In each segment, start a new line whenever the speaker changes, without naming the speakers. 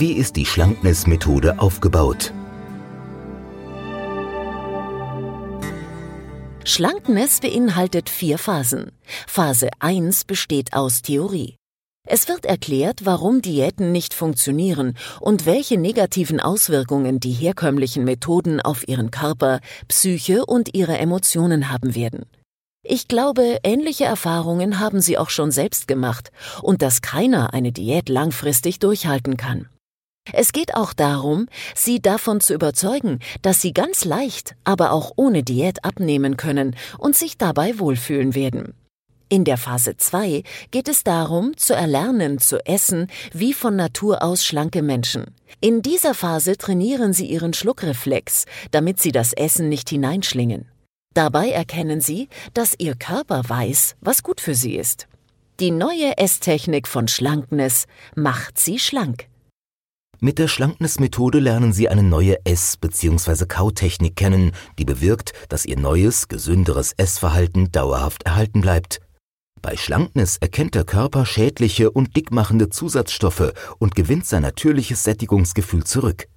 Wie ist die Schlankness-Methode aufgebaut?
Schlankness beinhaltet vier Phasen. Phase 1 besteht aus Theorie. Es wird erklärt, warum Diäten nicht funktionieren und welche negativen Auswirkungen die herkömmlichen Methoden auf Ihren Körper, Psyche und Ihre Emotionen haben werden. Ich glaube, ähnliche Erfahrungen haben Sie auch schon selbst gemacht und dass keiner eine Diät langfristig durchhalten kann. Es geht auch darum, Sie davon zu überzeugen, dass Sie ganz leicht, aber auch ohne Diät abnehmen können und sich dabei wohlfühlen werden. In der Phase 2 geht es darum, zu erlernen, zu essen, wie von Natur aus schlanke Menschen. In dieser Phase trainieren Sie Ihren Schluckreflex, damit Sie das Essen nicht hineinschlingen. Dabei erkennen Sie, dass Ihr Körper weiß, was gut für Sie ist. Die neue Esstechnik von Schlankness macht Sie schlank.
Mit der Schlankness-Methode lernen Sie eine neue Ess- bzw. Kautechnik kennen, die bewirkt, dass Ihr neues, gesünderes Essverhalten dauerhaft erhalten bleibt. Bei Schlankness erkennt der Körper schädliche und dickmachende Zusatzstoffe und gewinnt sein natürliches Sättigungsgefühl zurück.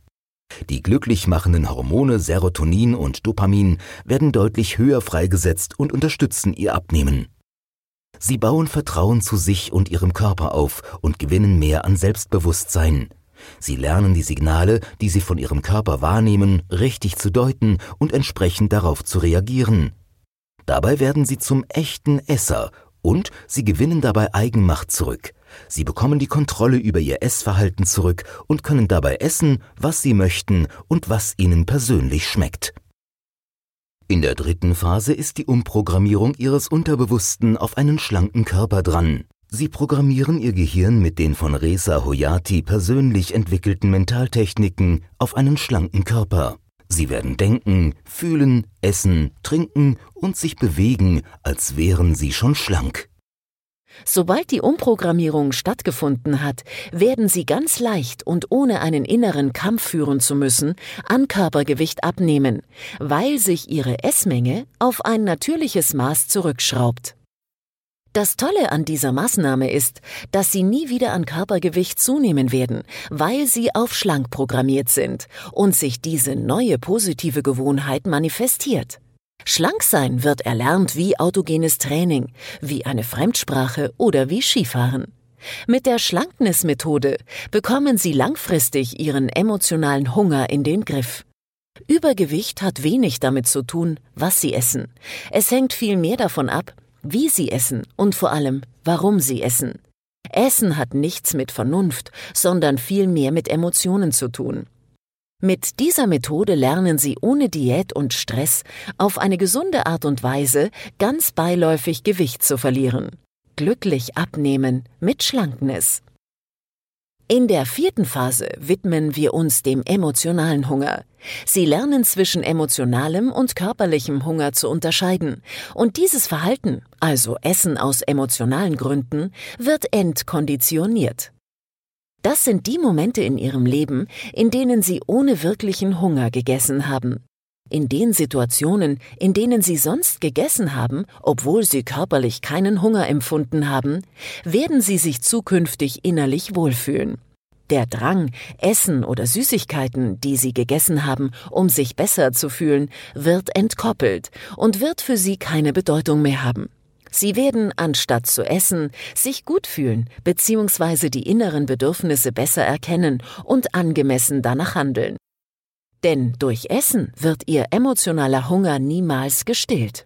Die glücklich machenden Hormone Serotonin und Dopamin werden deutlich höher freigesetzt und unterstützen ihr Abnehmen. Sie bauen Vertrauen zu sich und ihrem Körper auf und gewinnen mehr an Selbstbewusstsein. Sie lernen die Signale, die sie von ihrem Körper wahrnehmen, richtig zu deuten und entsprechend darauf zu reagieren. Dabei werden sie zum echten Esser und sie gewinnen dabei Eigenmacht zurück. Sie bekommen die Kontrolle über ihr Essverhalten zurück und können dabei essen, was sie möchten und was ihnen persönlich schmeckt. In der dritten Phase ist die Umprogrammierung ihres Unterbewussten auf einen schlanken Körper dran. Sie programmieren ihr Gehirn mit den von Reza Hoyati persönlich entwickelten Mentaltechniken auf einen schlanken Körper. Sie werden denken, fühlen, essen, trinken und sich bewegen, als wären sie schon schlank.
Sobald die Umprogrammierung stattgefunden hat, werden Sie ganz leicht und ohne einen inneren Kampf führen zu müssen, an Körpergewicht abnehmen, weil sich Ihre Essmenge auf ein natürliches Maß zurückschraubt. Das Tolle an dieser Maßnahme ist, dass Sie nie wieder an Körpergewicht zunehmen werden, weil Sie auf schlank programmiert sind und sich diese neue positive Gewohnheit manifestiert. Schlank sein wird erlernt wie autogenes Training, wie eine Fremdsprache oder wie Skifahren. Mit der Schlankness-Methode bekommen Sie langfristig Ihren emotionalen Hunger in den Griff. Übergewicht hat wenig damit zu tun, was Sie essen. Es hängt viel mehr davon ab, wie sie essen und vor allem, warum sie essen. Essen hat nichts mit Vernunft, sondern vielmehr mit Emotionen zu tun. Mit dieser Methode lernen Sie ohne Diät und Stress auf eine gesunde Art und Weise ganz beiläufig Gewicht zu verlieren. Glücklich abnehmen mit Schlankness. In der vierten Phase widmen wir uns dem emotionalen Hunger. Sie lernen zwischen emotionalem und körperlichem Hunger zu unterscheiden. Und dieses Verhalten, also Essen aus emotionalen Gründen, wird entkonditioniert. Das sind die Momente in ihrem Leben, in denen sie ohne wirklichen Hunger gegessen haben. In den Situationen, in denen sie sonst gegessen haben, obwohl sie körperlich keinen Hunger empfunden haben, werden sie sich zukünftig innerlich wohlfühlen. Der Drang, Essen oder Süßigkeiten, die sie gegessen haben, um sich besser zu fühlen, wird entkoppelt und wird für sie keine Bedeutung mehr haben. Sie werden, anstatt zu essen, sich gut fühlen bzw. die inneren Bedürfnisse besser erkennen und angemessen danach handeln. Denn durch Essen wird ihr emotionaler Hunger niemals gestillt.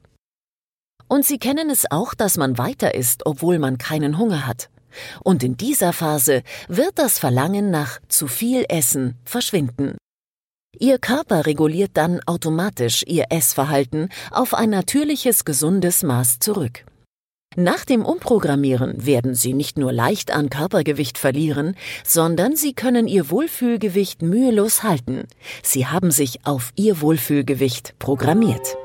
Und sie kennen es auch, dass man weiter isst, obwohl man keinen Hunger hat. Und in dieser Phase wird das Verlangen nach zu viel Essen verschwinden. Ihr Körper reguliert dann automatisch ihr Essverhalten auf ein natürliches, gesundes Maß zurück. Nach dem Umprogrammieren werden Sie nicht nur leicht an Körpergewicht verlieren, sondern Sie können Ihr Wohlfühlgewicht mühelos halten. Sie haben sich auf Ihr Wohlfühlgewicht programmiert.